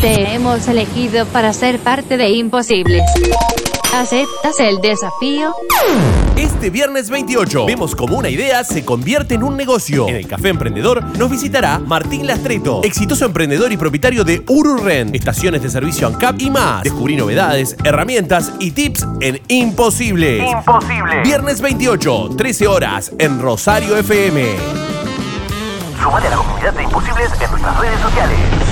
Te hemos elegido para ser parte de Imposibles. ¿Aceptas el desafío? Este viernes 28 vemos cómo una idea se convierte en un negocio. En el Café Emprendedor nos visitará Martín Lastreto, exitoso emprendedor y propietario de Ururen, estaciones de servicio ANCAP y más. Descubrí novedades, herramientas y tips en Imposibles. Imposible. Viernes 28, 13 horas, en Rosario FM. Sumate a la comunidad de Imposibles en nuestras redes sociales.